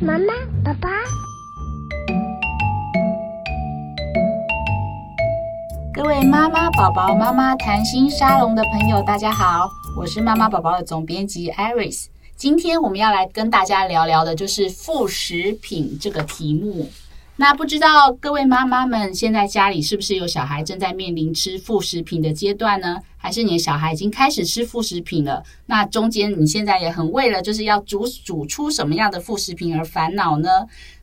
妈妈，爸爸，各位妈妈、宝宝、妈妈谈心沙龙的朋友，大家好，我是妈妈宝宝的总编辑 Iris。今天我们要来跟大家聊聊的就是副食品这个题目。那不知道各位妈妈们现在家里是不是有小孩正在面临吃副食品的阶段呢？还是你的小孩已经开始吃副食品了？那中间你现在也很为了就是要煮煮出什么样的副食品而烦恼呢？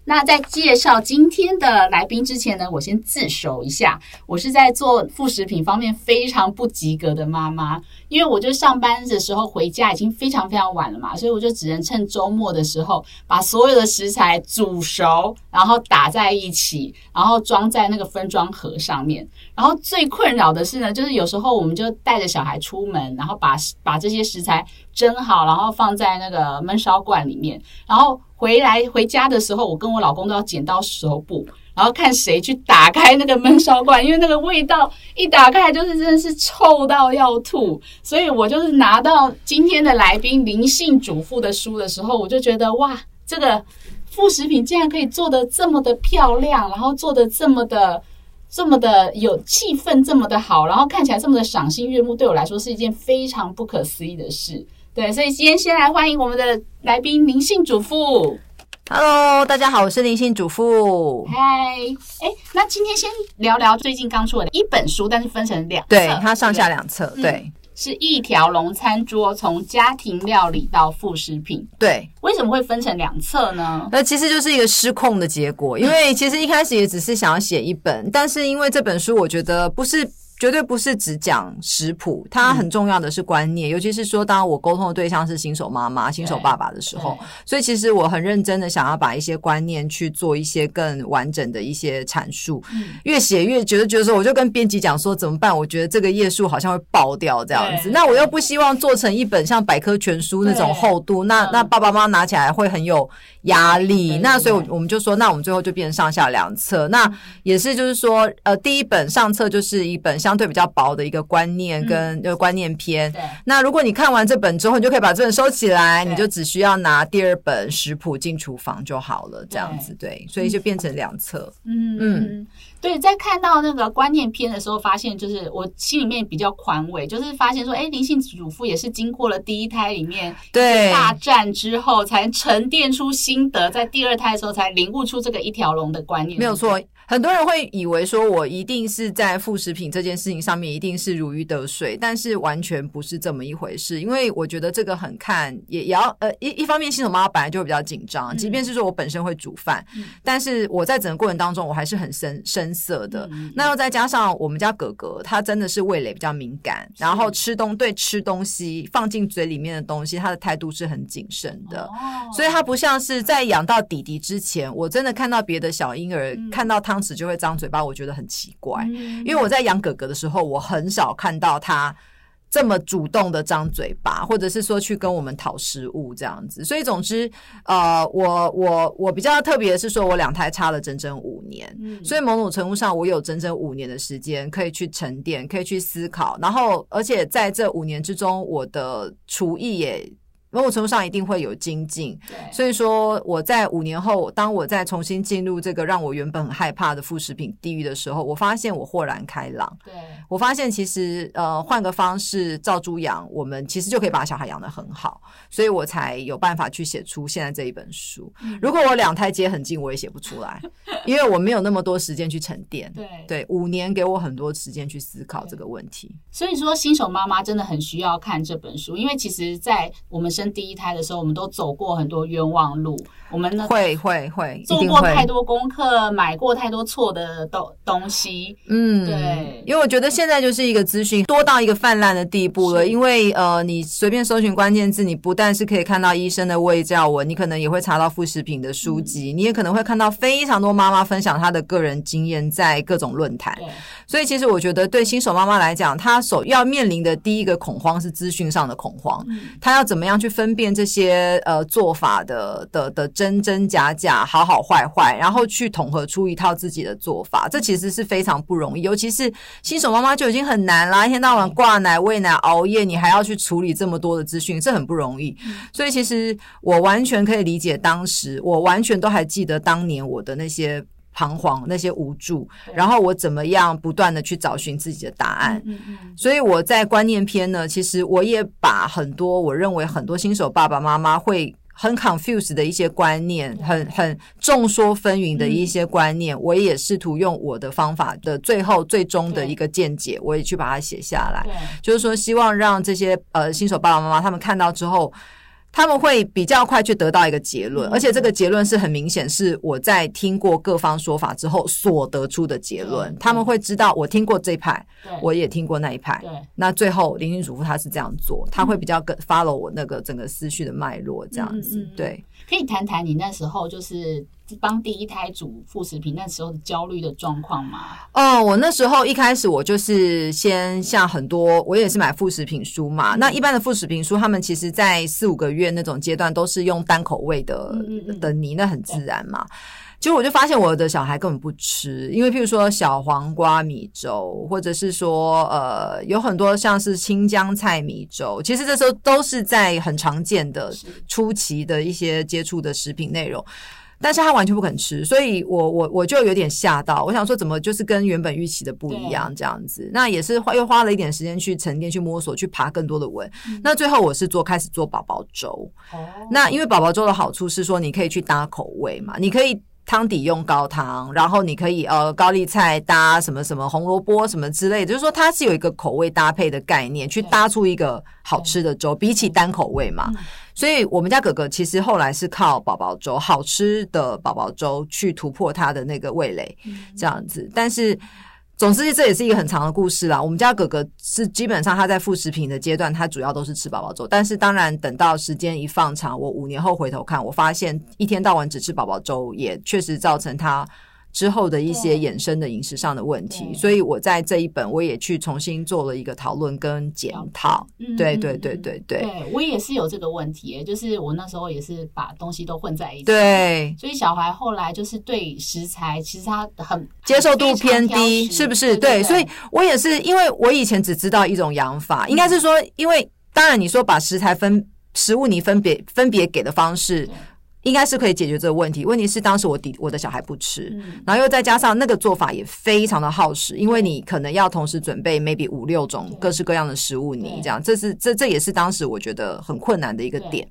那在介绍今天的来宾之前呢，我先自首一下，我是在做副食品方面非常不及格的妈妈，因为我就上班的时候回家已经非常非常晚了嘛，所以我就只能趁周末的时候把所有的食材煮熟，然后打在一起，然后装在那个分装盒上面。然后最困扰的是呢，就是有时候我们就带着小孩出门，然后把把这些食材蒸好，然后放在那个焖烧罐里面，然后。回来回家的时候，我跟我老公都要剪刀石头布，然后看谁去打开那个焖烧罐，因为那个味道一打开就是真的是臭到要吐。所以我就是拿到今天的来宾灵性主妇的书的时候，我就觉得哇，这个副食品竟然可以做的这么的漂亮，然后做的这么的这么的有气氛，这么的好，然后看起来这么的赏心悦目，对我来说是一件非常不可思议的事。对，所以今天先来欢迎我们的来宾灵性主妇。Hello，大家好，我是灵性主妇。嗨，哎，那今天先聊聊最近刚出的一本书，但是分成两册，对，它上下两册，对，嗯、是一条龙餐桌，从家庭料理到副食品。对，为什么会分成两册呢？那其实就是一个失控的结果，因为其实一开始也只是想要写一本，但是因为这本书，我觉得不是。绝对不是只讲食谱，它很重要的是观念，嗯、尤其是说，当我沟通的对象是新手妈妈、新手爸爸的时候，所以其实我很认真的想要把一些观念去做一些更完整的一些阐述。嗯、越写越觉得，觉得说，我就跟编辑讲说怎么办？我觉得这个页数好像会爆掉这样子，那我又不希望做成一本像百科全书那种厚度，那那爸爸妈妈拿起来会很有压力。那所以，我们就说，那我们最后就变成上下两册。那也是就是说，呃，第一本上册就是一本。相对比较薄的一个观念跟这个观念篇。嗯、那如果你看完这本之后，你就可以把这本收起来，你就只需要拿第二本食谱进厨房就好了。这样子对，所以就变成两册。嗯嗯，嗯对，在看到那个观念篇的时候，发现就是我心里面比较宽慰，就是发现说，哎，灵性主妇也是经过了第一胎里面对大战之后，才沉淀出心得，在第二胎的时候才领悟出这个一条龙的观念。没有错。很多人会以为说，我一定是在副食品这件事情上面一定是如鱼得水，但是完全不是这么一回事。因为我觉得这个很看，也也要呃一一方面，新手妈妈本来就会比较紧张，即便是说我本身会煮饭，嗯、但是我在整个过程当中我还是很深深色的。嗯、那又再加上我们家哥哥，他真的是味蕾比较敏感，然后吃东对吃东西放进嘴里面的东西，他的态度是很谨慎的，哦、所以他不像是在养到弟弟之前，我真的看到别的小婴儿、嗯、看到他。当时就会张嘴巴，我觉得很奇怪，因为我在养哥哥的时候，我很少看到他这么主动的张嘴巴，或者是说去跟我们讨食物这样子。所以总之，呃，我我我比较特别的是说，我两胎差了整整五年，所以某种程度上，我有整整五年的时间可以去沉淀，可以去思考，然后而且在这五年之中，我的厨艺也。某种程度上一定会有精进，对所以说我在五年后，当我再重新进入这个让我原本很害怕的副食品地狱的时候，我发现我豁然开朗。对，我发现其实呃换个方式照猪养，我们其实就可以把小孩养得很好，所以我才有办法去写出现在这一本书。嗯、如果我两胎接很近，我也写不出来，因为我没有那么多时间去沉淀。对对，五年给我很多时间去思考这个问题。所以说新手妈妈真的很需要看这本书，因为其实，在我们生第一胎的时候，我们都走过很多冤枉路。我们会会会做过太多功课，买过太多错的东东西。嗯，对，因为我觉得现在就是一个资讯多到一个泛滥的地步了。因为呃，你随便搜寻关键字，你不但是可以看到医生的卫教文，你可能也会查到副食品的书籍，嗯、你也可能会看到非常多妈妈分享她的个人经验在各种论坛。对所以其实我觉得对新手妈妈来讲，她首要面临的第一个恐慌是资讯上的恐慌。嗯、她要怎么样去分辨这些呃做法的的的真真假假、好好坏坏，然后去统合出一套自己的做法，这其实是非常不容易。尤其是新手妈妈就已经很难啦，一天到晚挂奶、喂奶、熬夜，你还要去处理这么多的资讯，这很不容易。所以其实我完全可以理解当时，我完全都还记得当年我的那些。彷徨，那些无助，然后我怎么样不断的去找寻自己的答案？嗯嗯，所以我在观念篇呢，其实我也把很多我认为很多新手爸爸妈妈会很 confused 的一些观念，很很众说纷纭的一些观念，我也试图用我的方法的最后最终的一个见解，我也去把它写下来。就是说，希望让这些呃新手爸爸妈妈他们看到之后。他们会比较快去得到一个结论，而且这个结论是很明显，是我在听过各方说法之后所得出的结论。他们会知道我听过这一派，我也听过那一派。那最后林林主妇他是这样做，他会比较跟 follow 我那个整个思绪的脉络这样子。对，可以谈谈你那时候就是。帮第一胎煮副食品那时候的焦虑的状况吗？哦，我那时候一开始我就是先像很多，我也是买副食品书嘛。嗯、那一般的副食品书，他们其实在四五个月那种阶段都是用单口味的嗯嗯的泥，那很自然嘛。结果我就发现我的小孩根本不吃，因为譬如说小黄瓜米粥，或者是说呃有很多像是青江菜米粥，其实这时候都是在很常见的初期的一些接触的食品内容。但是他完全不肯吃，所以我我我就有点吓到，我想说怎么就是跟原本预期的不一样这样子，那也是花又花了一点时间去沉淀、去摸索、去爬更多的文。嗯、那最后我是做开始做宝宝粥，哦、那因为宝宝粥的好处是说你可以去搭口味嘛，你可以。汤底用高汤，然后你可以呃高丽菜搭什么什么红萝卜什么之类的，就是说它是有一个口味搭配的概念，去搭出一个好吃的粥，比起单口味嘛。所以我们家哥哥其实后来是靠宝宝粥，好吃的宝宝粥去突破他的那个味蕾，这样子，但是。总之，这也是一个很长的故事啦。我们家哥哥是基本上他在副食品的阶段，他主要都是吃宝宝粥。但是，当然等到时间一放长，我五年后回头看，我发现一天到晚只吃宝宝粥，也确实造成他。之后的一些衍生的饮食上的问题，所以我在这一本我也去重新做了一个讨论跟检讨。对对对对对，对我也是有这个问题，就是我那时候也是把东西都混在一起。对，所以小孩后来就是对食材其实他很接受度偏低，是不是？对，所以我也是，因为我以前只知道一种养法，应该是说，因为当然你说把食材分食物你分别分别给的方式。应该是可以解决这个问题。问题是当时我弟我的小孩不吃，嗯、然后又再加上那个做法也非常的耗时，因为你可能要同时准备 maybe 五六种各式各样的食物泥，这样这是这这也是当时我觉得很困难的一个点。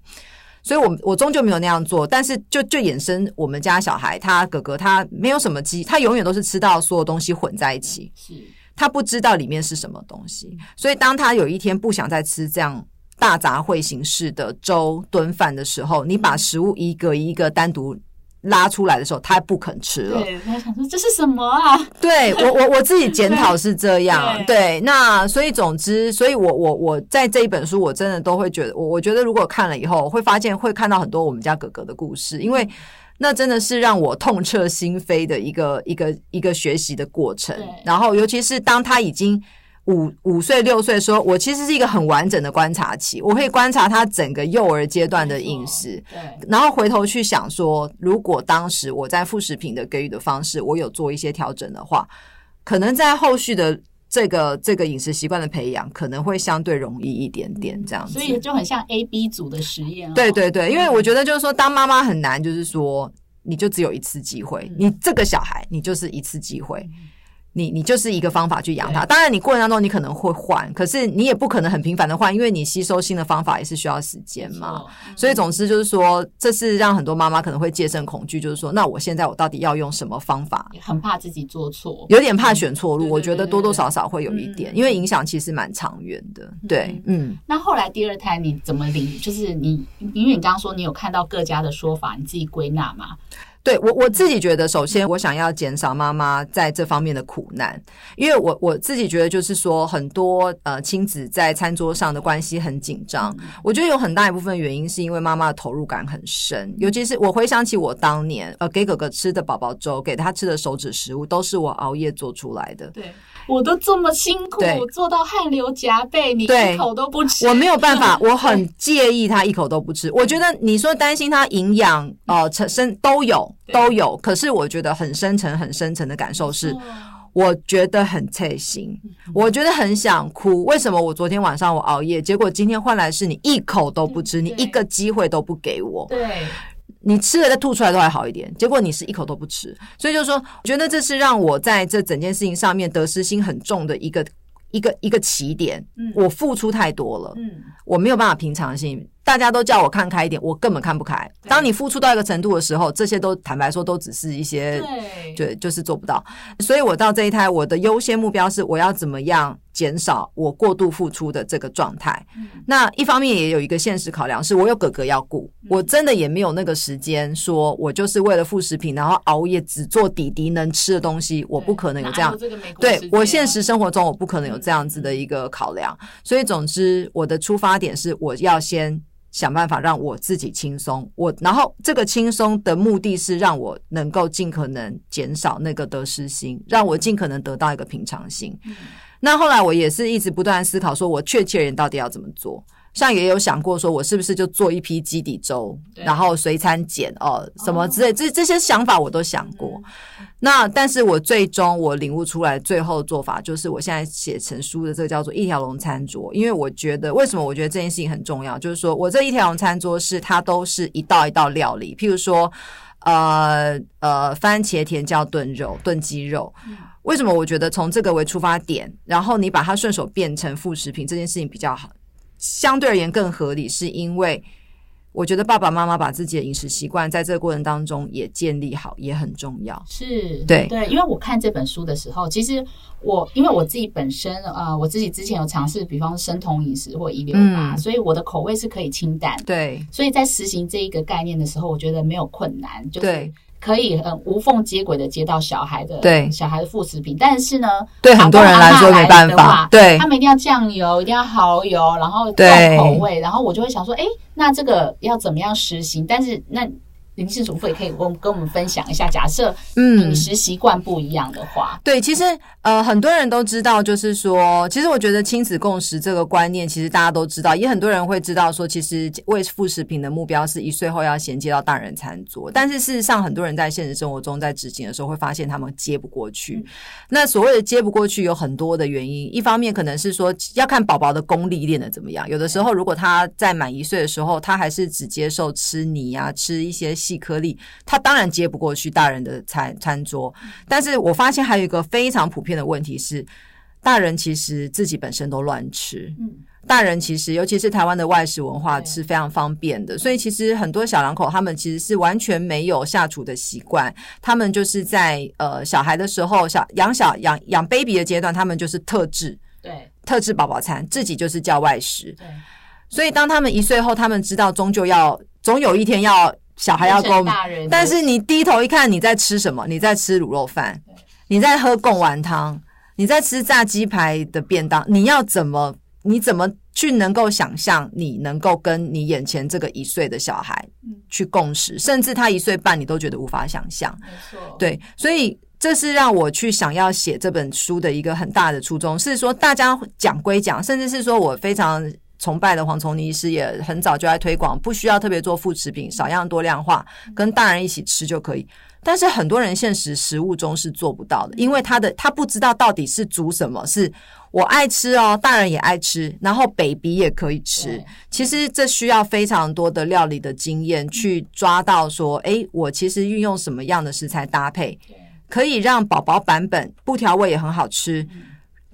所以我我终究没有那样做，但是就就衍生我们家小孩他哥哥他没有什么鸡，他永远都是吃到所有东西混在一起，是他不知道里面是什么东西，所以当他有一天不想再吃这样。大杂烩形式的粥炖饭的时候，你把食物一个一个单独拉出来的时候，他不肯吃了。对，他想说这是什么啊？对我我我自己 检讨是这样。对，对，那所以总之，所以我我我在这一本书，我真的都会觉得，我我觉得如果看了以后，会发现会看到很多我们家哥哥的故事，因为那真的是让我痛彻心扉的一个一个一个学习的过程。然后，尤其是当他已经。五五岁六岁说，我其实是一个很完整的观察期，我可以观察他整个幼儿阶段的饮食，对，然后回头去想说，如果当时我在副食品的给予的方式，我有做一些调整的话，可能在后续的这个这个饮食习惯的培养，可能会相对容易一点点这样子。所以就很像 A B 组的实验。对对对，因为我觉得就是说，当妈妈很难，就是说，你就只有一次机会，你这个小孩，你就是一次机会。你你就是一个方法去养它，当然你过程当中你可能会换，可是你也不可能很频繁的换，因为你吸收新的方法也是需要时间嘛。所以总之就是说，这是让很多妈妈可能会戒慎恐惧，就是说，那我现在我到底要用什么方法？很怕自己做错，有点怕选错路。我觉得多多少少会有一点，因为影响其实蛮长远的。对，嗯。那后来第二胎你怎么领？就是你因为你刚刚说你有看到各家的说法，你自己归纳吗？对我我自己觉得，首先我想要减少妈妈在这方面的苦难，因为我我自己觉得就是说，很多呃亲子在餐桌上的关系很紧张。我觉得有很大一部分原因是因为妈妈的投入感很深，尤其是我回想起我当年呃给哥哥吃的宝宝粥，给他吃的手指食物，都是我熬夜做出来的。对，我都这么辛苦做到汗流浃背，你一口都不吃，我没有办法，我很介意他一口都不吃。我觉得你说担心他营养呃成身都有。都有，可是我觉得很深层、很深层的感受是，我觉得很刺心，我觉得很想哭。为什么我昨天晚上我熬夜，结果今天换来是你一口都不吃，你一个机会都不给我。对，你吃了再吐出来都还好一点，结果你是一口都不吃，所以就是说，我觉得这是让我在这整件事情上面得失心很重的一个一个一个起点。嗯，我付出太多了，嗯，我没有办法平常心。大家都叫我看开一点，我根本看不开。当你付出到一个程度的时候，这些都坦白说都只是一些，对，对，就是做不到。所以我到这一胎，我的优先目标是我要怎么样减少我过度付出的这个状态。嗯、那一方面也有一个现实考量，是我有哥哥要顾，嗯、我真的也没有那个时间，说我就是为了副食品，然后熬夜只做弟弟能吃的东西，我不可能有这样。这对我现实生活中，我不可能有这样子的一个考量。嗯、所以总之，我的出发点是我要先。想办法让我自己轻松，我然后这个轻松的目的是让我能够尽可能减少那个得失心，让我尽可能得到一个平常心。嗯、那后来我也是一直不断思考，说我确切人到底要怎么做。像也有想过说，我是不是就做一批基底粥，然后随餐减哦什么之类，这这些想法我都想过。嗯、那但是我最终我领悟出来，最后做法就是我现在写成书的这个叫做一条龙餐桌，因为我觉得为什么我觉得这件事情很重要，就是说我这一条龙餐桌是它都是一道一道料理，譬如说呃呃番茄甜椒炖肉炖鸡肉，为什么我觉得从这个为出发点，然后你把它顺手变成副食品这件事情比较好。相对而言更合理，是因为我觉得爸爸妈妈把自己的饮食习惯在这个过程当中也建立好，也很重要。是，对对，因为我看这本书的时候，其实我因为我自己本身呃，我自己之前有尝试，比方生酮饮食或一六八，所以我的口味是可以清淡。对，所以在实行这一个概念的时候，我觉得没有困难，就是。对可以很无缝接轨的接到小孩的，对小孩的副食品，但是呢，对很多人来说没办法，对，他们一定要酱油，一定要蚝油，然后重口味，然后我就会想说，哎，那这个要怎么样实行？但是那。林氏主妇也可以跟跟我们分享一下，假设嗯饮食习惯不一样的话，嗯、对，其实呃很多人都知道，就是说，其实我觉得亲子共识这个观念，其实大家都知道，也很多人会知道说，其实喂副食品的目标是一岁后要衔接到大人餐桌，但是事实上，很多人在现实生活中在执行的时候，会发现他们接不过去。嗯、那所谓的接不过去，有很多的原因，一方面可能是说要看宝宝的功力练的怎么样，有的时候如果他在满一岁的时候，他还是只接受吃泥啊，吃一些。细颗粒，他当然接不过去大人的餐餐桌。但是我发现还有一个非常普遍的问题是，大人其实自己本身都乱吃。嗯，大人其实尤其是台湾的外食文化是非常方便的，所以其实很多小两口他们其实是完全没有下厨的习惯。他们就是在呃小孩的时候，小养小养养 baby 的阶段，他们就是特制，对，特制宝宝餐，自己就是叫外食。对，所以当他们一岁后，他们知道终究要总有一天要。小孩要够，但是你低头一看，你在吃什么？你在吃卤肉饭，你在喝贡丸汤，你在吃炸鸡排的便当。你要怎么？你怎么去能够想象？你能够跟你眼前这个一岁的小孩去共识，甚至他一岁半，你都觉得无法想象。对，所以这是让我去想要写这本书的一个很大的初衷，是说大家讲归讲，甚至是说我非常。崇拜的黄崇尼医师也很早就在推广，不需要特别做副食品，少样多量化，跟大人一起吃就可以。但是很多人现实食物中是做不到的，因为他的他不知道到底是煮什么，是我爱吃哦，大人也爱吃，然后 baby 也可以吃。其实这需要非常多的料理的经验去抓到说，诶，我其实运用什么样的食材搭配，可以让宝宝版本不调味也很好吃。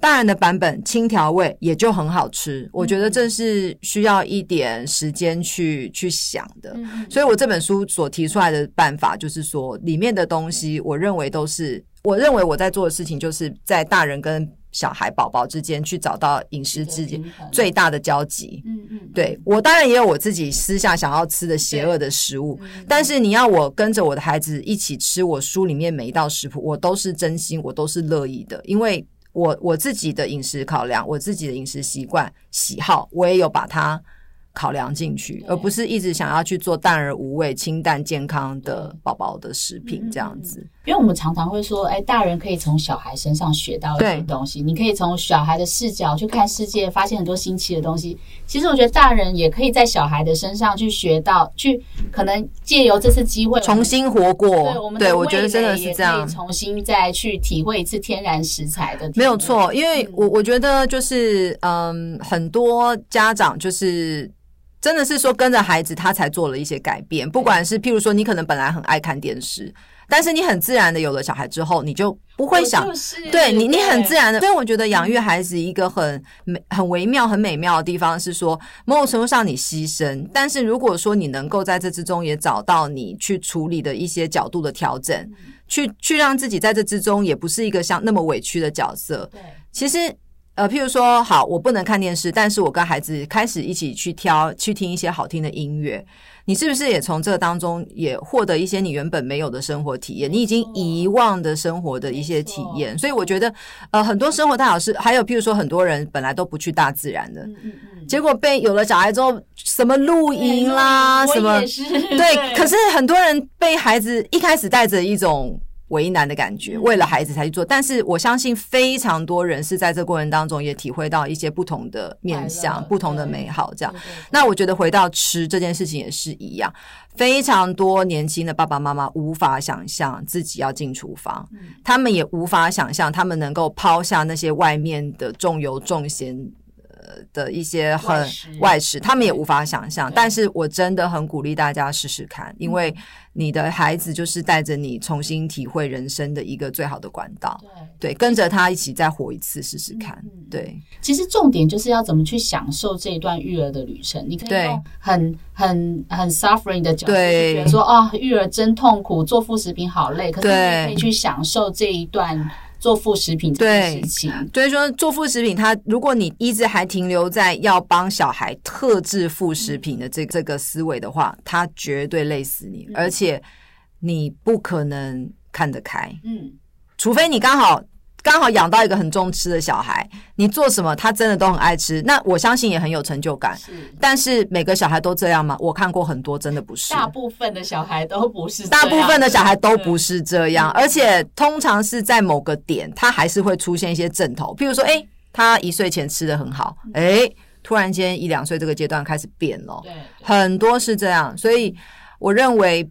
大人的版本轻调味也就很好吃。我觉得这是需要一点时间去去想的。所以我这本书所提出来的办法，就是说里面的东西，我认为都是，我认为我在做的事情，就是在大人跟小孩、宝宝之间去找到饮食之间最大的交集。嗯嗯，对，我当然也有我自己私下想要吃的邪恶的食物，但是你要我跟着我的孩子一起吃我书里面每一道食谱，我都是真心，我都是乐意的，因为我我自己的饮食考量，我自己的饮食习惯喜好，我也有把它。考量进去，而不是一直想要去做淡而无味、清淡健康的宝宝的食品这样子。因为我们常常会说，哎，大人可以从小孩身上学到一些东西。你可以从小孩的视角去看世界，发现很多新奇的东西。其实我觉得大人也可以在小孩的身上去学到，去可能借由这次机会重新活过。对，我们对我觉得真的是这样，重新再去体会一次天然食材的。没有错，因为我我觉得就是嗯，很多家长就是。真的是说跟着孩子，他才做了一些改变。不管是譬如说，你可能本来很爱看电视，但是你很自然的有了小孩之后，你就不会想，对你，你很自然的。所以我觉得养育孩子一个很美、很微妙、很美妙的地方是说，某种程度上你牺牲，但是如果说你能够在这之中也找到你去处理的一些角度的调整，去去让自己在这之中也不是一个像那么委屈的角色。对，其实。呃，譬如说，好，我不能看电视，但是我跟孩子开始一起去挑、去听一些好听的音乐。你是不是也从这当中也获得一些你原本没有的生活体验？你已经遗忘的生活的一些体验。所以我觉得，呃，很多生活大小事，还有譬如说，很多人本来都不去大自然的，嗯嗯嗯，结果被有了小孩之后，什么露营啦，什么，对，对，可是很多人被孩子一开始带着一种。为难的感觉，为了孩子才去做，但是我相信非常多人是在这过程当中也体会到一些不同的面向、不同的美好。这样，那我觉得回到吃这件事情也是一样，非常多年轻的爸爸妈妈无法想象自己要进厨房，他们也无法想象他们能够抛下那些外面的重油重咸。的一些很外事，他们也无法想象。但是我真的很鼓励大家试试看，因为你的孩子就是带着你重新体会人生的一个最好的管道。对，跟着他一起再活一次试试看。对，其实重点就是要怎么去享受这一段育儿的旅程。你可以用很很很 suffering 的角度去觉得说，啊，育儿真痛苦，做副食品好累。可是你可以去享受这一段。做副食品这件事情，对，所以说做副食品，它如果你一直还停留在要帮小孩特制副食品的这这个思维的话，它绝对累死你，而且你不可能看得开，嗯，除非你刚好。刚好养到一个很重吃的小孩，你做什么他真的都很爱吃，那我相信也很有成就感。是，但是每个小孩都这样吗？我看过很多，真的不是。大部分的小孩都不是，大部分的小孩都不是这样，而且通常是在某个点，他还是会出现一些阵头。譬如说，诶，他一岁前吃的很好，诶，突然间一两岁这个阶段开始变了，对，很多是这样，所以我认为。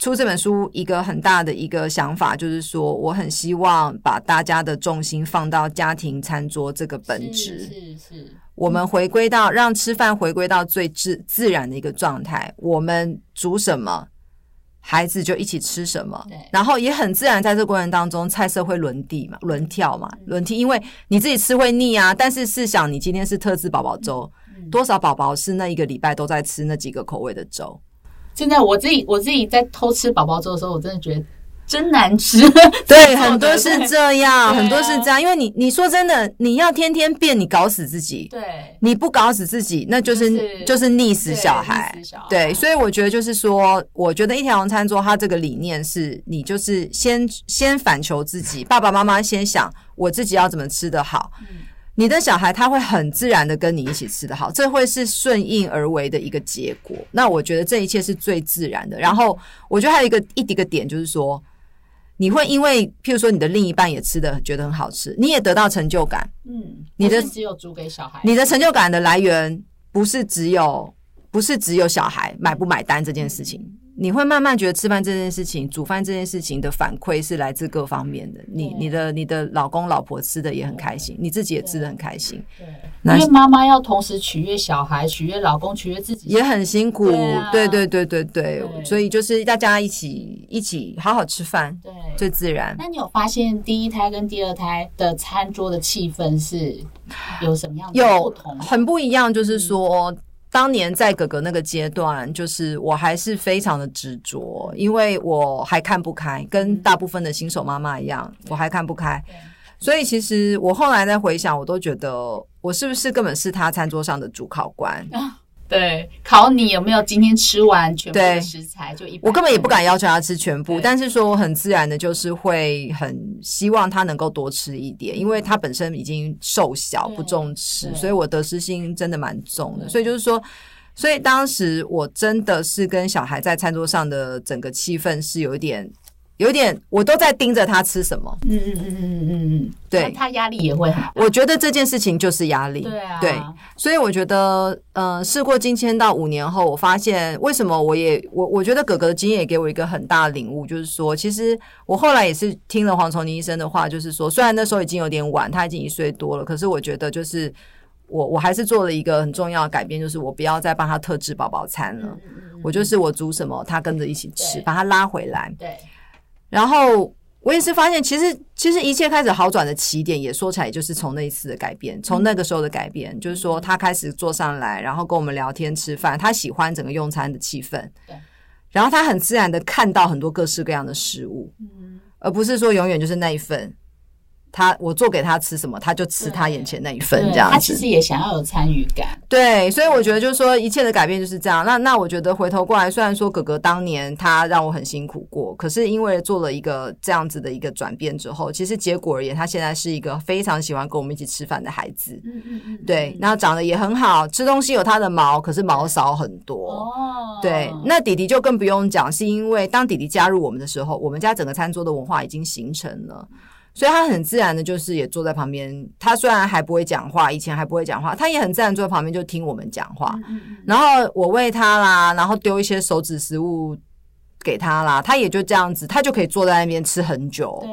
出这本书一个很大的一个想法，就是说，我很希望把大家的重心放到家庭餐桌这个本质，是是，我们回归到让吃饭回归到最自自然的一个状态。我们煮什么，孩子就一起吃什么，然后也很自然，在这个过程当中，菜色会轮地嘛，轮跳嘛，轮替，因为你自己吃会腻啊。但是试想，你今天是特制宝宝粥，多少宝宝是那一个礼拜都在吃那几个口味的粥？现在我自己我自己在偷吃宝宝粥的时候，我真的觉得真难吃。对，很多是这样，很多是这样。因为你你说真的，你要天天变，你搞死自己。对，你不搞死自己，那就是就是溺死小孩。对，所以我觉得就是说，我觉得一条龙餐桌它这个理念是，你就是先先反求自己，爸爸妈妈先想我自己要怎么吃得好。你的小孩他会很自然的跟你一起吃的好，这会是顺应而为的一个结果。那我觉得这一切是最自然的。然后我觉得还有一个一一个点就是说，你会因为譬如说你的另一半也吃的觉得很好吃，你也得到成就感。嗯，你的只有煮给小孩，你的成就感的来源不是只有不是只有小孩买不买单这件事情。你会慢慢觉得吃饭这件事情、煮饭这件事情的反馈是来自各方面的。你、你的、你的老公、老婆吃的也很开心，你自己也吃的很开心。对，因为妈妈要同时取悦小孩、取悦老公、取悦自己，也很辛苦。对对对对对，所以就是大家一起一起好好吃饭，对，最自然。那你有发现第一胎跟第二胎的餐桌的气氛是有什么样的不同？有很不一样，就是说。当年在哥哥那个阶段，就是我还是非常的执着，因为我还看不开，跟大部分的新手妈妈一样，我还看不开。所以其实我后来在回想，我都觉得我是不是根本是他餐桌上的主考官。对，考你有没有今天吃完全部的食材，就一。我根本也不敢要求他吃全部，但是说我很自然的，就是会很希望他能够多吃一点，因为他本身已经瘦小不重吃，所以我得失心真的蛮重的。所以就是说，所以当时我真的是跟小孩在餐桌上的整个气氛是有一点。有点，我都在盯着他吃什么。嗯嗯嗯嗯嗯嗯嗯，对，他压力也会很大。我觉得这件事情就是压力。对啊，对，所以我觉得，呃，事过境迁到五年后，我发现为什么我也我我觉得哥哥的经验也给我一个很大的领悟，就是说，其实我后来也是听了黄崇宁医生的话，就是说，虽然那时候已经有点晚，他已经一岁多了，可是我觉得就是我我还是做了一个很重要的改变，就是我不要再帮他特制宝宝餐了，嗯嗯嗯，我就是我煮什么，他跟着一起吃，把他拉回来。对。然后我也是发现，其实其实一切开始好转的起点，也说起来就是从那一次的改变，从那个时候的改变，就是说他开始坐上来，然后跟我们聊天吃饭，他喜欢整个用餐的气氛，对，然后他很自然的看到很多各式各样的食物，嗯，而不是说永远就是那一份。他我做给他吃什么，他就吃他眼前那一份这样子。他其实也想要有参与感。对，所以我觉得就是说，一切的改变就是这样。那那我觉得回头过来，虽然说哥哥当年他让我很辛苦过，可是因为做了一个这样子的一个转变之后，其实结果而言，他现在是一个非常喜欢跟我们一起吃饭的孩子。嗯嗯嗯。对，然后长得也很好，吃东西有他的毛，可是毛少很多。哦。对，那弟弟就更不用讲，是因为当弟弟加入我们的时候，我们家整个餐桌的文化已经形成了。所以他很自然的，就是也坐在旁边。他虽然还不会讲话，以前还不会讲话，他也很自然坐在旁边就听我们讲话。然后我喂他啦，然后丢一些手指食物给他啦，他也就这样子，他就可以坐在那边吃很久。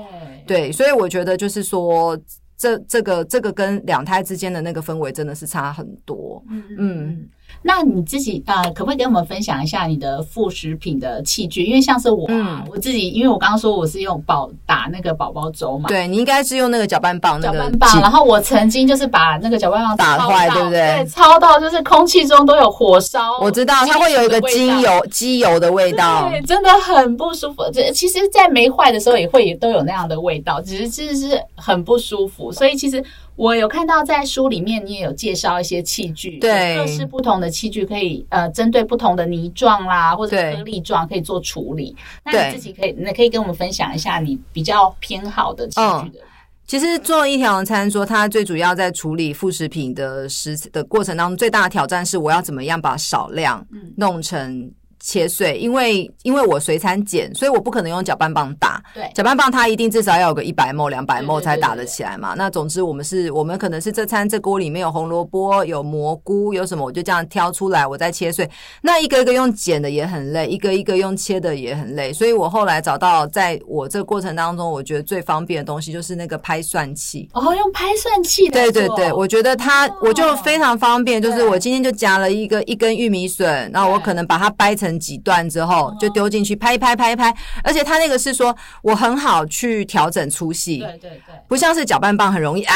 对，所以我觉得就是说，这这个这个跟两胎之间的那个氛围真的是差很多。嗯。那你自己呃，可不可以跟我们分享一下你的副食品的器具？因为像是我啊，嗯、我自己，因为我刚刚说我是用宝打那个宝宝粥嘛，对，你应该是用那个搅拌棒，那个搅拌棒。然后我曾经就是把那个搅拌棒打坏，对不对？对，超到就是空气中都有火烧。我知道它会有一个精油机油的味道，对，真的很不舒服。这其实，在没坏的时候也会都有那样的味道，只是其实是很不舒服。所以其实。我有看到在书里面，你也有介绍一些器具，对，各式不同的器具可以呃，针对不同的泥状啦或者颗粒状可以做处理。那你自己可以，那可以跟我们分享一下你比较偏好的器具的。嗯、其实做一条龙餐桌，它最主要在处理副食品的食的过程当中，最大的挑战是我要怎么样把少量弄成。切碎，因为因为我随餐剪，所以我不可能用搅拌棒打。对，搅拌棒它一定至少要有个一百 ml、两百 ml 才打得起来嘛。那总之我们是，我们可能是这餐这锅里面有红萝卜、有蘑菇、有什么，我就这样挑出来，我再切碎。那一个一个用剪的也很累，一个一个用切的也很累。所以我后来找到，在我这个过程当中，我觉得最方便的东西就是那个拍蒜器。哦，用拍蒜器的。对对对，我觉得它我就非常方便，就是我今天就夹了一个一根玉米笋，然后我可能把它掰成。几段之后就丢进去拍一拍拍一拍，而且它那个是说我很好去调整粗细，对对对，不像是搅拌棒很容易啊。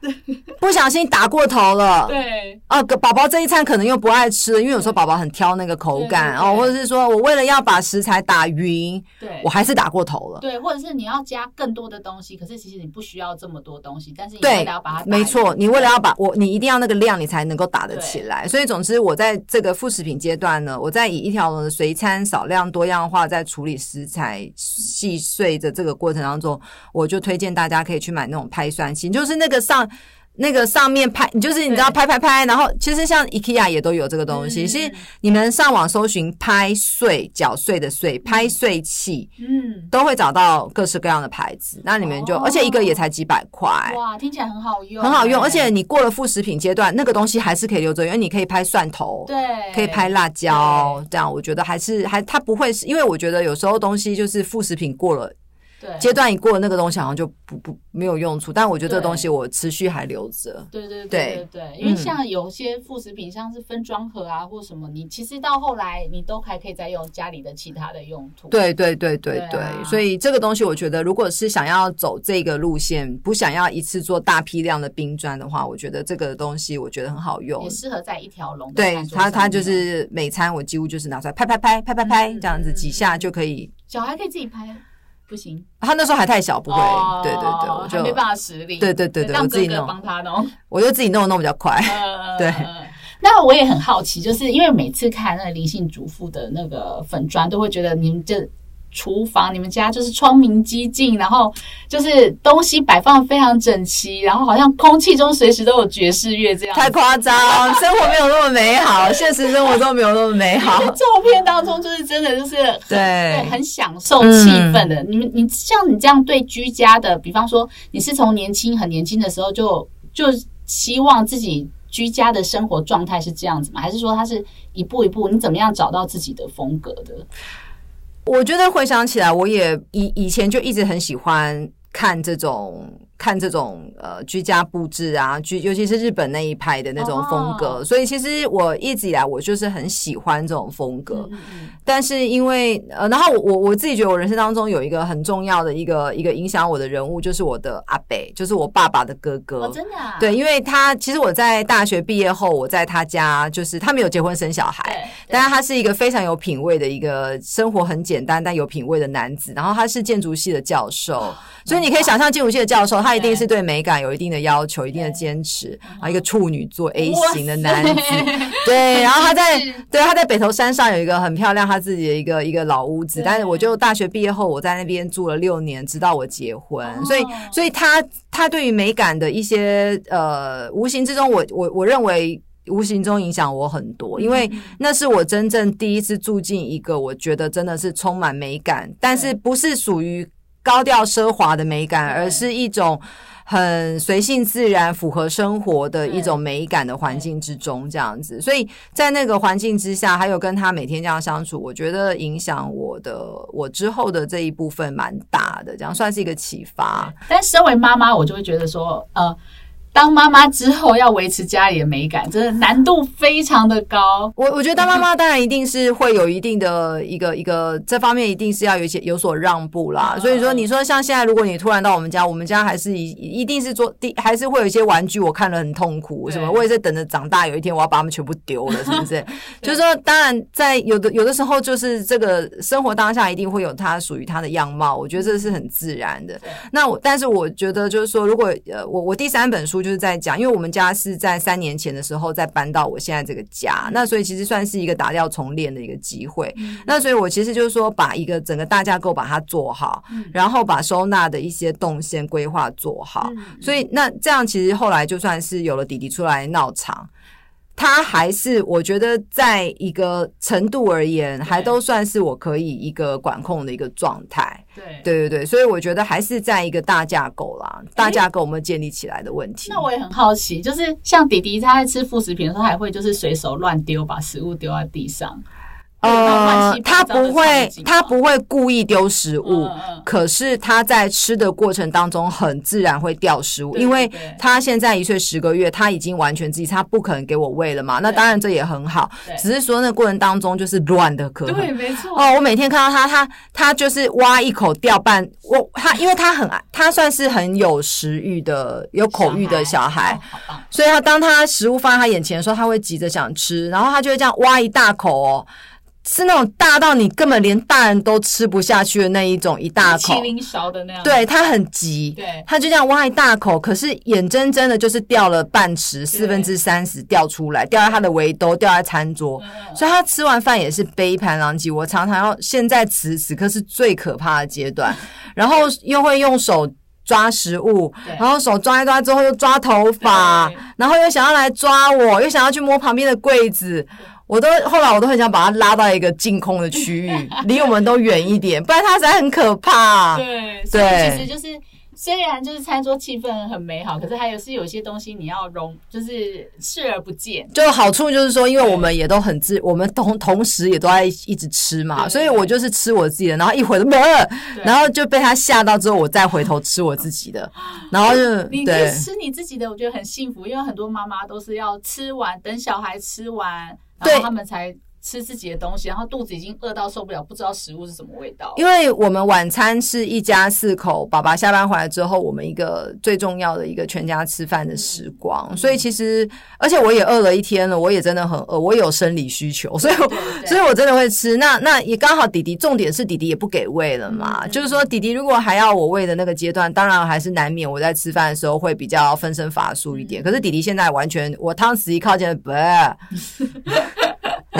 不小心打过头了，对。哦，宝宝这一餐可能又不爱吃了，因为有时候宝宝很挑那个口感哦，或者是说我为了要把食材打匀，对，我还是打过头了，对，或者是你要加更多的东西，可是其实你不需要这么多东西，但是你为了要把它，没错，你为了要把我，你一定要那个量，你才能够打得起来。所以总之，我在这个副食品阶段呢，我在以一条龙的随餐少量多样化在处理食材细碎的这个过程当中，我就推荐大家可以去买那种拍蒜器，就是那个上。那个上面拍，你就是你知道拍拍拍，然后其实像 IKEA 也都有这个东西。其实你们上网搜寻拍碎搅碎的碎拍碎器，嗯，都会找到各式各样的牌子。那你们就，而且一个也才几百块。哇，听起来很好用，很好用。而且你过了副食品阶段，那个东西还是可以留着，因为你可以拍蒜头，对，可以拍辣椒，这样我觉得还是还它不会是，因为我觉得有时候东西就是副食品过了。阶段一过，那个东西好像就不不没有用处，但我觉得这个东西我持续还留着。对对对对。对，因为像有些副食品，像是分装盒啊或什么，你其实到后来你都还可以再用家里的其他的用途。对对对对对，所以这个东西我觉得，如果是想要走这个路线，不想要一次做大批量的冰砖的话，我觉得这个东西我觉得很好用，也适合在一条龙。对它它就是每餐我几乎就是拿出来拍拍拍拍拍拍这样子几下就可以，小孩可以自己拍。不行，他那时候还太小，不会。哦、对对对，我就没办法实力。对对对对，我自己弄，帮他弄，我就自己弄弄比较快。呃、对，那我也很好奇，就是因为每次看那个灵性主妇的那个粉砖，都会觉得你们这。厨房，你们家就是窗明几净，然后就是东西摆放非常整齐，然后好像空气中随时都有爵士乐这样。太夸张，生活没有那么美好，现实生活中没有那么美好。照片当中就是真的就是对，对，很享受气氛的。嗯、你们，你像你这样对居家的，比方说你是从年轻很年轻的时候就就希望自己居家的生活状态是这样子吗？还是说他是一步一步？你怎么样找到自己的风格的？我觉得回想起来，我也以以前就一直很喜欢看这种。看这种呃居家布置啊，居尤其是日本那一派的那种风格，oh. 所以其实我一直以来我就是很喜欢这种风格。Mm hmm. 但是因为呃，然后我我自己觉得我人生当中有一个很重要的一个一个影响我的人物，就是我的阿北，就是我爸爸的哥哥。Oh, 真的啊？对，因为他其实我在大学毕业后，我在他家，就是他没有结婚生小孩，但是他是一个非常有品味的一个生活很简单但有品味的男子。然后他是建筑系的教授，oh. 所以你可以想象建筑系的教授他。他一定是对。美感有一定的要求，一定的坚持啊，一个处女座 A 型的男子，对，然后他在对他在北头山上有一个很漂亮他自己的一个一个老屋子，但是我就大学毕业后我在那边住了六年，直到我结婚，所以所以他他对于美感的一些呃，无形之中我我我认为无形中影响我很多，因为那是我真正第一次住进一个我觉得真的是充满美感，但是不是属于。高调奢华的美感，而是一种很随性自然、符合生活的一种美感的环境之中，这样子。所以在那个环境之下，还有跟他每天这样相处，我觉得影响我的我之后的这一部分蛮大的，这样算是一个启发。但身为妈妈，我就会觉得说，呃。当妈妈之后要维持家里的美感，真的难度非常的高。我我觉得当妈妈当然一定是会有一定的一个一个这方面一定是要有一些有所让步啦。所以说，你说像现在，如果你突然到我们家，我们家还是一一定是做第还是会有一些玩具，我看了很痛苦，什么我也在等着长大，有一天我要把它们全部丢了，是不是？就是说，当然在有的有的时候，就是这个生活当下一定会有它属于它的样貌，我觉得这是很自然的。那我但是我觉得就是说，如果呃我我第三本书。就是在讲，因为我们家是在三年前的时候再搬到我现在这个家，那所以其实算是一个打掉重练的一个机会。那所以我其实就是说，把一个整个大架构把它做好，然后把收纳的一些动线规划做好。所以那这样其实后来就算是有了弟弟出来闹场。他还是我觉得，在一个程度而言，还都算是我可以一个管控的一个状态。对对对对，所以我觉得还是在一个大架构啦，大架构我们建立起来的问题。那我也很好奇，就是像弟弟他在吃副食品的时候，他还会就是随手乱丢，把食物丢在地上。呃，他不会，他不会故意丢食物，可是他在吃的过程当中很自然会掉食物，因为他现在一岁十个月，他已经完全自己，他不可能给我喂了嘛。那当然这也很好，只是说那过程当中就是乱的可能。对，没错。哦，我每天看到他，他他就是挖一口掉半，我他因为他很爱，他算是很有食欲的、有口欲的小孩，小孩哦、所以他当他食物放在他眼前的时候，他会急着想吃，然后他就会这样挖一大口哦。是那种大到你根本连大人都吃不下去的那一种，一大口，麒麟勺的那样。对，他很急，对，他就这样挖一大口，可是眼睁睁的，就是掉了半匙，四分之三十掉出来，掉在他的围兜，掉在餐桌，所以他吃完饭也是杯盘狼藉。我常常要，现在此此刻是最可怕的阶段，然后又会用手。抓食物，然后手抓一抓之后又抓头发，然后又想要来抓我，又想要去摸旁边的柜子。我都后来我都很想把它拉到一个净空的区域，离我们都远一点，不然它实在很可怕。对，所以其实就是虽然就是餐桌气氛很美好，可是还有是有些东西你要容，就是视而不见。就好处就是说，因为我们也都很自，我们同同时也都在一直吃嘛，所以我就是吃我自己的，然后一会儿没了，然后就被他吓到之后，我再回头吃我自己的，然后就你就吃你自己的，我觉得很幸福，因为很多妈妈都是要吃完，等小孩吃完。然后他们才吃自己的东西，然后肚子已经饿到受不了，不知道食物是什么味道。因为我们晚餐是一家四口，爸爸下班回来之后，我们一个最重要的一个全家吃饭的时光。嗯、所以其实，而且我也饿了一天了，我也真的很饿，我也有生理需求，所以我，所以我真的会吃。那那也刚好，弟弟重点是弟弟也不给喂了嘛，嗯、就是说弟弟如果还要我喂的那个阶段，当然还是难免我在吃饭的时候会比较分身乏术一点。嗯、可是弟弟现在完全，我汤匙一靠近，不。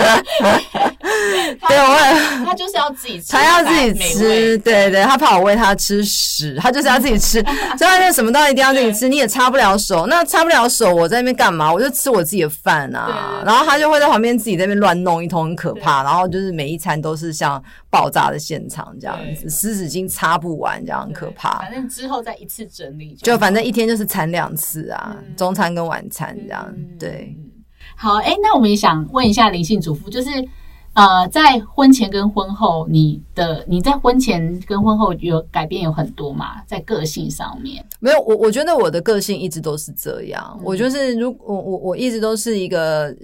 对，我会，他就是要自己吃，他要自己吃，对对，他怕我喂他吃屎，他就是要自己吃，所以他就什么都一定要自己吃，你也擦不了手，那擦不了手，我在那边干嘛？我就吃我自己的饭啊，然后他就会在旁边自己在那边乱弄一通，很可怕，然后就是每一餐都是像爆炸的现场这样子，湿纸巾擦不完，这样很可怕。反正之后再一次整理，就反正一天就是餐两次啊，中餐跟晚餐这样，对。好，哎，那我们也想问一下灵性主妇，就是，呃，在婚前跟婚后，你的你在婚前跟婚后有改变有很多吗？在个性上面？没有，我我觉得我的个性一直都是这样，嗯、我就是如我我我一直都是一个，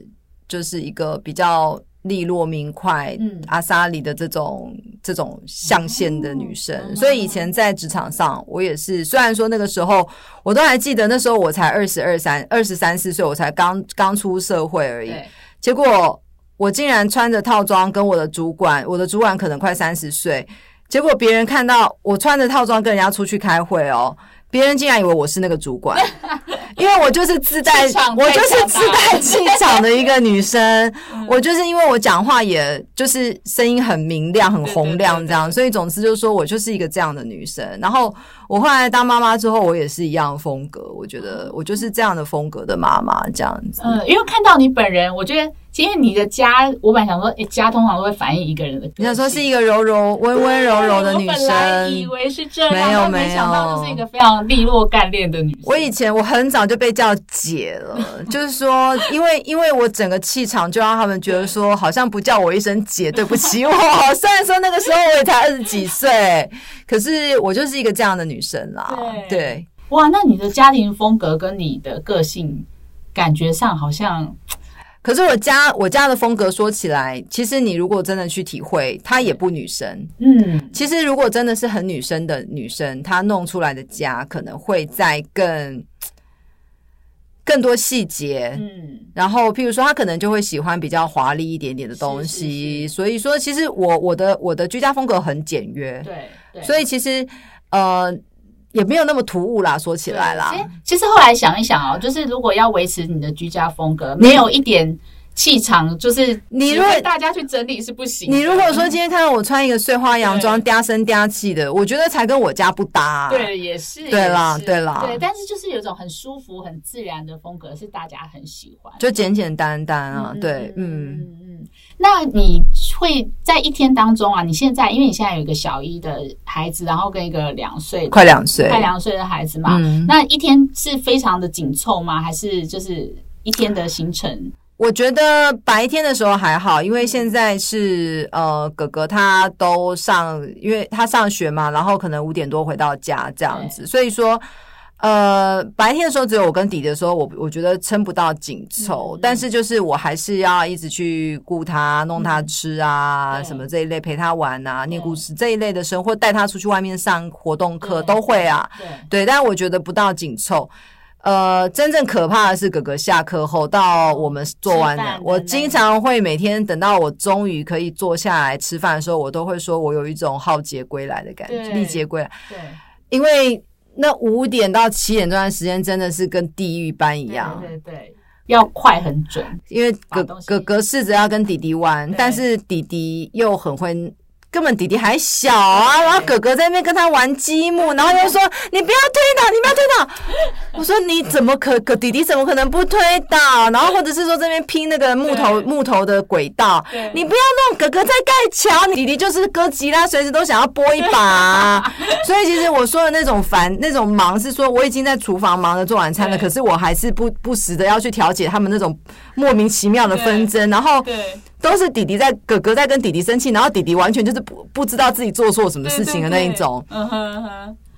就是一个比较。利落明快，嗯，阿莎里的这种这种象限的女生，嗯、所以以前在职场上，我也是。虽然说那个时候，我都还记得那时候我才二十二三、二十三四岁，我才刚刚出社会而已。结果我竟然穿着套装跟我的主管，我的主管可能快三十岁，结果别人看到我穿着套装跟人家出去开会哦。别人竟然以为我是那个主管，因为我就是自带，我就是自带气场的一个女生。我就是因为我讲话也就是声音很明亮、很洪亮这样，所以总之就是说我就是一个这样的女生。然后我后来当妈妈之后，我也是一样的风格。我觉得我就是这样的风格的妈妈这样子。嗯，因为看到你本人，我觉得。其实你的家，我本来想说，诶，家通常都会反映一个人的。你想说是一个柔柔、温温柔柔的女生？我本来以为是这样，没有没有，没想到是一个非常利落干练的女生。我以前我很早就被叫姐了，就是说，因为因为我整个气场就让他们觉得说，好像不叫我一声姐，对不起我。虽然说那个时候我也才二十几岁，可是我就是一个这样的女生啦。对，对哇，那你的家庭风格跟你的个性，感觉上好像。可是我家我家的风格说起来，其实你如果真的去体会，她也不女生。嗯，其实如果真的是很女生的女生，她弄出来的家可能会在更更多细节。嗯，然后譬如说，她可能就会喜欢比较华丽一点点的东西。是是是。所以说，其实我我的我的居家风格很简约。对，对。所以其实呃。也没有那么突兀啦，说起来啦。其实，其实后来想一想哦，就是如果要维持你的居家风格，没有一点气场，就是你如果大家去整理是不行。你如果说今天看到我穿一个碎花洋装，嗲声嗲气的，我觉得才跟我家不搭。对，也是。对啦，对啦。对，但是就是有一种很舒服、很自然的风格，是大家很喜欢。就简简单单啊，对，嗯。那你会在一天当中啊？你现在因为你现在有一个小一的孩子，然后跟一个两岁快两岁快两岁的孩子嘛，嗯、那一天是非常的紧凑吗？还是就是一天的行程？我觉得白天的时候还好，因为现在是呃哥哥他都上，因为他上学嘛，然后可能五点多回到家这样子，所以说。呃，白天的时候只有我跟弟弟的时候，我我觉得撑不到紧凑，嗯、但是就是我还是要一直去顾他、弄他吃啊，嗯、什么这一类陪他玩啊、念故事这一类的生活，带他出去外面上活动课都会啊。对，对，但我觉得不到紧凑。呃，真正可怕的是哥哥下课后到我们做完的，我经常会每天等到我终于可以坐下来吃饭的时候，我都会说我有一种浩劫归来的感觉，历劫归来。对，因为。那五点到七点这段时间真的是跟地狱般一样，对对对，要快很准，因为哥哥哥试着要跟弟弟玩，但是弟弟又很会根本弟弟还小啊，然后哥哥在那边跟他玩积木，然后又说你不要推倒，你不要推倒。我说你怎么可可弟弟怎么可能不推倒？然后或者是说这边拼那个木头木头的轨道，你不要弄，哥哥在盖桥，弟弟就是哥吉拉，随时都想要拨一把啊。所以其实我说的那种烦那种忙是说我已经在厨房忙着做晚餐了，可是我还是不不时的要去调解他们那种莫名其妙的纷争，然后。都是弟弟在，哥哥在跟弟弟生气，然后弟弟完全就是不不知道自己做错什么事情的那一种。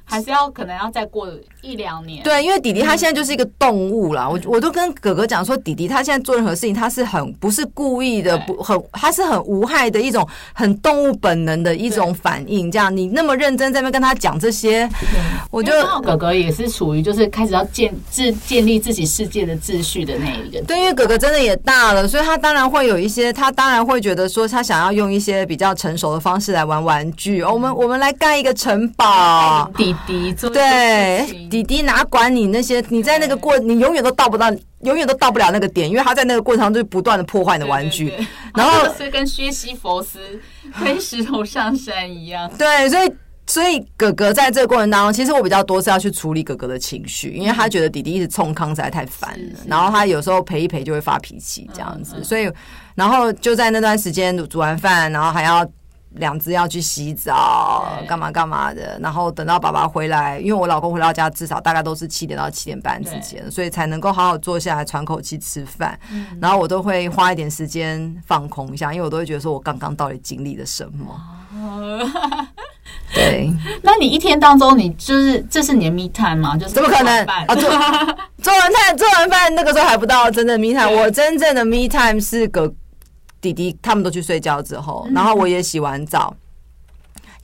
还是要可能要再过一两年。对，因为弟弟他现在就是一个动物啦。我我都跟哥哥讲说，弟弟他现在做任何事情，他是很不是故意的，不很他是很无害的一种很动物本能的一种反应。这样你那么认真在那跟他讲这些，我就哥哥也是属于就是开始要建自建立自己世界的秩序的那一个。对，因为哥哥真的也大了，所以他当然会有一些，他当然会觉得说他想要用一些比较成熟的方式来玩玩具。我们我们来盖一个城堡。弟。弟做对，弟弟哪管你那些？你在那个过，你永远都到不到，永远都到不了那个点，因为他在那个过程中就不断的破坏你的玩具，然后是跟薛西佛斯推石头上山一样。对，所以所以哥哥在这个过程当中，其实我比较多是要去处理哥哥的情绪，因为他觉得弟弟一直冲康实在太烦了，然后他有时候陪一陪就会发脾气这样子，所以然后就在那段时间煮完饭，然后还要。两只要去洗澡，干嘛干嘛的，然后等到爸爸回来，因为我老公回到家至少大概都是七点到七点半之间，所以才能够好好坐下来喘口气吃饭。然后我都会花一点时间放空一下，因为我都会觉得说我刚刚到底经历了什么。对，那你一天当中，你就是这是你的 me time 吗？就是怎么可能啊？做做完饭，做完饭那个时候还不到真的 me time，我真正的 me time 是个。弟弟他们都去睡觉之后，然后我也洗完澡，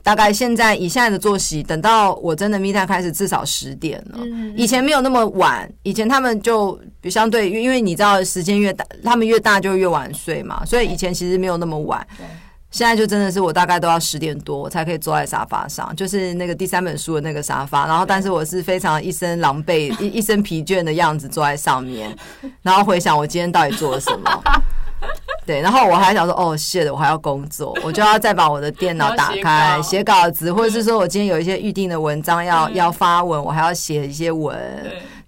大概现在以现在的作息，等到我真的密探开始，至少十点了。以前没有那么晚，以前他们就比相对，因为你知道时间越大，他们越大就越晚睡嘛，所以以前其实没有那么晚。现在就真的是我大概都要十点多我才可以坐在沙发上，就是那个第三本书的那个沙发，然后但是我是非常一身狼狈、一一身疲倦的样子坐在上面，然后回想我今天到底做了什么。对，然后我还想说，哦，shit，我还要工作，我就要再把我的电脑 打开写稿子，或者是说我今天有一些预定的文章要要发文，我还要写一些文，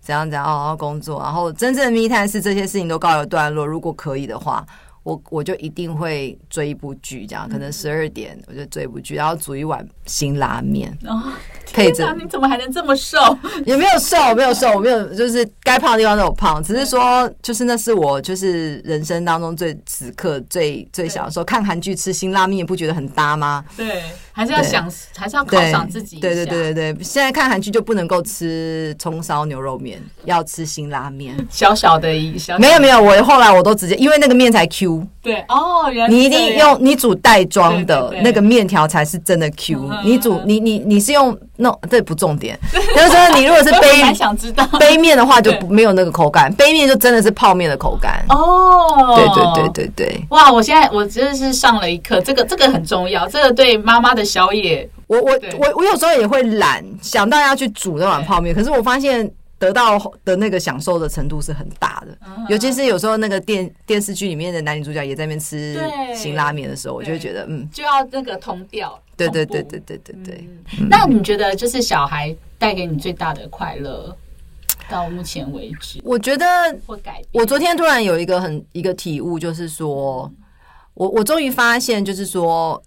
怎样怎样，好好工作。然后真正的密探是这些事情都告一段落，如果可以的话。我我就一定会追一部剧，这样可能十二点我就追一部剧，然后煮一碗辛拉面，哦，配着。你怎么还能这么瘦？也没有瘦，没有瘦，我没有，就是该胖的地方都有胖，只是说就是那是我就是人生当中最此刻最最想说看韩剧吃辛拉面，不觉得很搭吗？对。还是要想，还是要犒赏自己。对对对对对，现在看韩剧就不能够吃葱烧牛肉面，要吃辛拉面。小小的一小，没有没有，我后来我都直接，因为那个面才 Q。对。哦，原来你一定用你煮袋装的那个面条才是真的 Q。你煮你你你是用那这不重点，就是说你如果是 杯想知道。杯面的话就没有那个口感，杯面就真的是泡面的口感。哦，对对对对对。哇，我现在我真的是上了一课，这个这个很重要，这个对妈妈的。宵夜，我我我我有时候也会懒，想到要去煮那碗泡面，可是我发现得到的那个享受的程度是很大的，尤其是有时候那个电电视剧里面的男女主角也在那边吃辛拉面的时候，我就会觉得嗯，就要那个通调。对对对对对对对。那你觉得就是小孩带给你最大的快乐，到目前为止，我觉得我昨天突然有一个很一个体悟，就是说我我终于发现，就是说。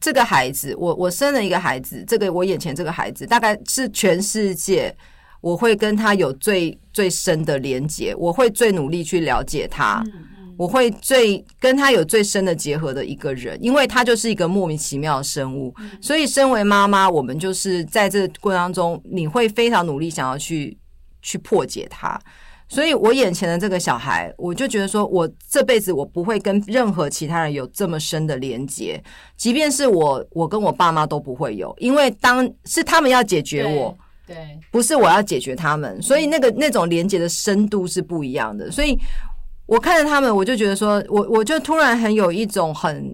这个孩子，我我生了一个孩子，这个我眼前这个孩子，大概是全世界我会跟他有最最深的连接，我会最努力去了解他，我会最跟他有最深的结合的一个人，因为他就是一个莫名其妙的生物，所以身为妈妈，我们就是在这个过程当中，你会非常努力想要去去破解他。所以，我眼前的这个小孩，我就觉得说，我这辈子我不会跟任何其他人有这么深的连接，即便是我，我跟我爸妈都不会有，因为当是他们要解决我，对，不是我要解决他们，所以那个那种连接的深度是不一样的。所以我看着他们，我就觉得说，我我就突然很有一种很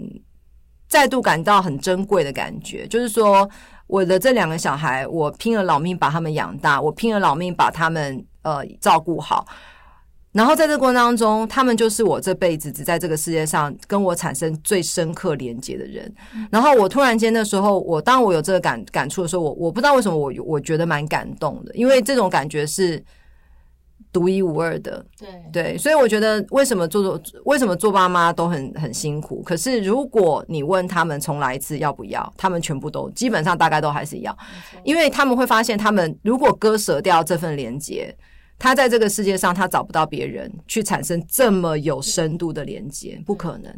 再度感到很珍贵的感觉，就是说，我的这两个小孩，我拼了老命把他们养大，我拼了老命把他们。呃，照顾好，然后在这个过程当中，他们就是我这辈子只在这个世界上跟我产生最深刻连接的人。然后我突然间的时候，我当我有这个感感触的时候，我我不知道为什么我我觉得蛮感动的，因为这种感觉是独一无二的。对对，所以我觉得为什么做做为什么做爸妈都很很辛苦，可是如果你问他们重来一次要不要，他们全部都基本上大概都还是要，因为他们会发现，他们如果割舍掉这份连接。他在这个世界上，他找不到别人去产生这么有深度的连接，不可能。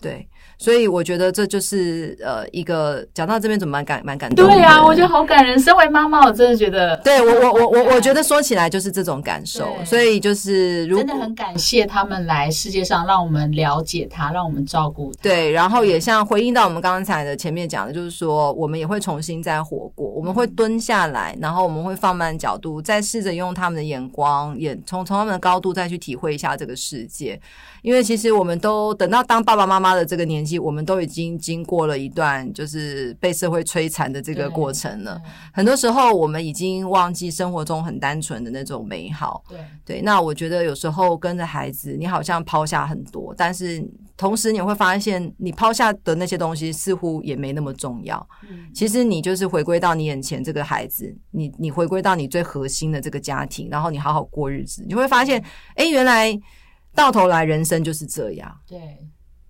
对，所以我觉得这就是呃一个讲到这边怎么蛮感蛮感动的。对啊，我觉得好感人。身为妈妈，我真的觉得，对我我我我我觉得说起来就是这种感受。所以就是如果真的很感谢他们来世界上，让我们了解他，让我们照顾他。对，然后也像回应到我们刚才的前面讲的，就是说我们也会重新再活过，我们会蹲下来，然后我们会放慢角度，再试着用他们的眼光，也从从他们的高度再去体会一下这个世界。因为其实我们都等到当爸爸妈妈的这个年纪，我们都已经经过了一段就是被社会摧残的这个过程了。很多时候，我们已经忘记生活中很单纯的那种美好。对对，那我觉得有时候跟着孩子，你好像抛下很多，但是同时你会发现，你抛下的那些东西似乎也没那么重要。嗯，其实你就是回归到你眼前这个孩子，你你回归到你最核心的这个家庭，然后你好好过日子，你会发现，哎，原来。到头来，人生就是这样。对，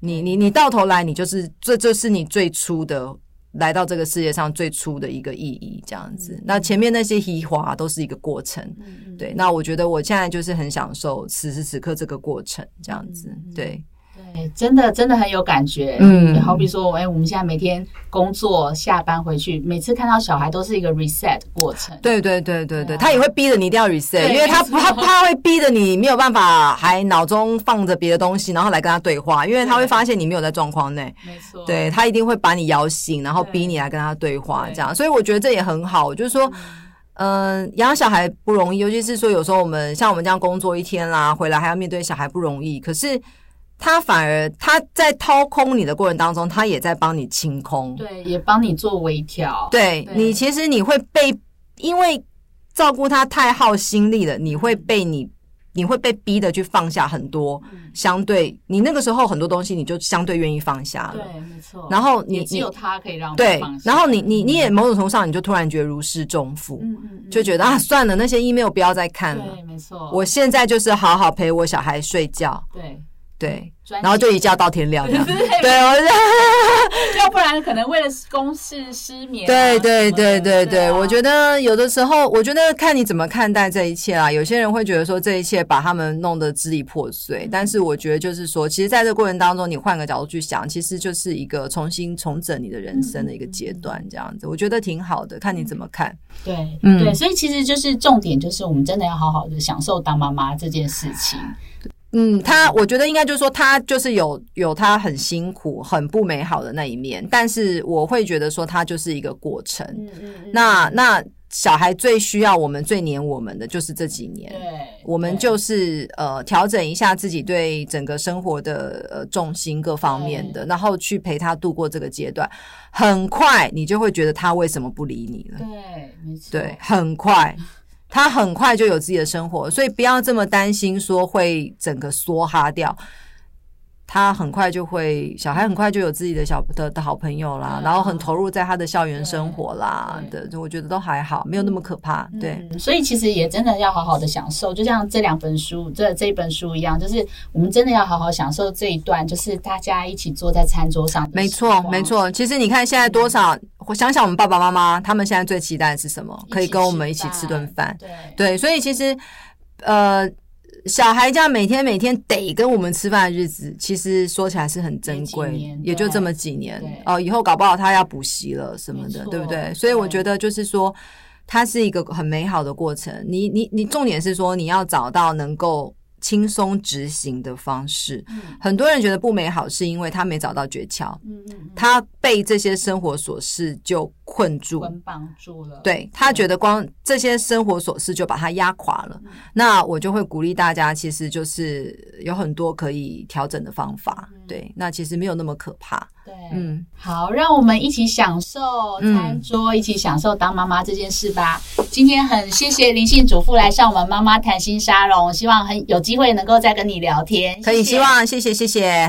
你你你到头来，你就是这，这是你最初的来到这个世界上最初的一个意义，这样子。嗯、那前面那些移华都是一个过程。嗯、对，那我觉得我现在就是很享受此时此刻这个过程，这样子。嗯、对。对，真的真的很有感觉。嗯，好比说，哎，我们现在每天工作下班回去，每次看到小孩都是一个 reset 过程。对对对对对，他也会逼着你一定要 reset，因为他他他会逼着你没有办法还脑中放着别的东西，然后来跟他对话，因为他会发现你没有在状况内。没错，对，他一定会把你摇醒，然后逼你来跟他对话，这样。所以我觉得这也很好，就是说，嗯，养小孩不容易，尤其是说有时候我们像我们这样工作一天啦，回来还要面对小孩不容易，可是。他反而他在掏空你的过程当中，他也在帮你清空，对，也帮你做微调。对，对。你，其实你会被因为照顾他太耗心力了，你会被你你会被逼的去放下很多，相对你那个时候很多东西你就相对愿意放下了，对，没错。然后你只有他可以让对，然后你你你也某种程度上你就突然觉得如释重负，嗯嗯，就觉得啊算了，那些 email 不要再看了，对，没错。我现在就是好好陪我小孩睡觉，对。对，然后就一觉到天亮。对，要不然可能为了公事失眠。对对对对对，我觉得有的时候，我觉得看你怎么看待这一切啦。有些人会觉得说这一切把他们弄得支离破碎，但是我觉得就是说，其实在这个过程当中，你换个角度去想，其实就是一个重新重整你的人生的一个阶段，这样子，我觉得挺好的。看你怎么看。对，嗯，对，所以其实就是重点就是我们真的要好好的享受当妈妈这件事情。嗯，他我觉得应该就是说，他就是有有他很辛苦、很不美好的那一面，但是我会觉得说，他就是一个过程。嗯嗯嗯。那那小孩最需要我们、最黏我们的就是这几年。对。我们就是呃调整一下自己对整个生活的呃重心各方面的，然后去陪他度过这个阶段。很快你就会觉得他为什么不理你了？对，没错。对，很快。他很快就有自己的生活，所以不要这么担心说会整个梭哈掉。他很快就会，小孩很快就有自己的小的的好朋友啦，然后很投入在他的校园生活啦的，我觉得都还好，没有那么可怕。对，所以其实也真的要好好的享受，就像这两本书，这这一本书一样，就是我们真的要好好享受这一段，就是大家一起坐在餐桌上。没错，没错。其实你看现在多少，我想想我们爸爸妈妈，他们现在最期待的是什么？可以跟我们一起吃顿饭。对对，所以其实呃。小孩这样每天每天得跟我们吃饭的日子，其实说起来是很珍贵，也就这么几年哦。以后搞不好他要补习了什么的，对不对？所以我觉得就是说，它是一个很美好的过程。你你你，重点是说你要找到能够。轻松执行的方式，很多人觉得不美好，是因为他没找到诀窍。他被这些生活琐事就困住、捆绑住了。对，他觉得光这些生活琐事就把他压垮了。嗯、那我就会鼓励大家，其实就是有很多可以调整的方法。嗯、对，那其实没有那么可怕。对，嗯，好，让我们一起享受餐桌，嗯、一起享受当妈妈这件事吧。今天很谢谢灵性主妇来上我们妈妈谈心沙龙，希望很有机会能够再跟你聊天。可以，希望，谢谢，谢谢。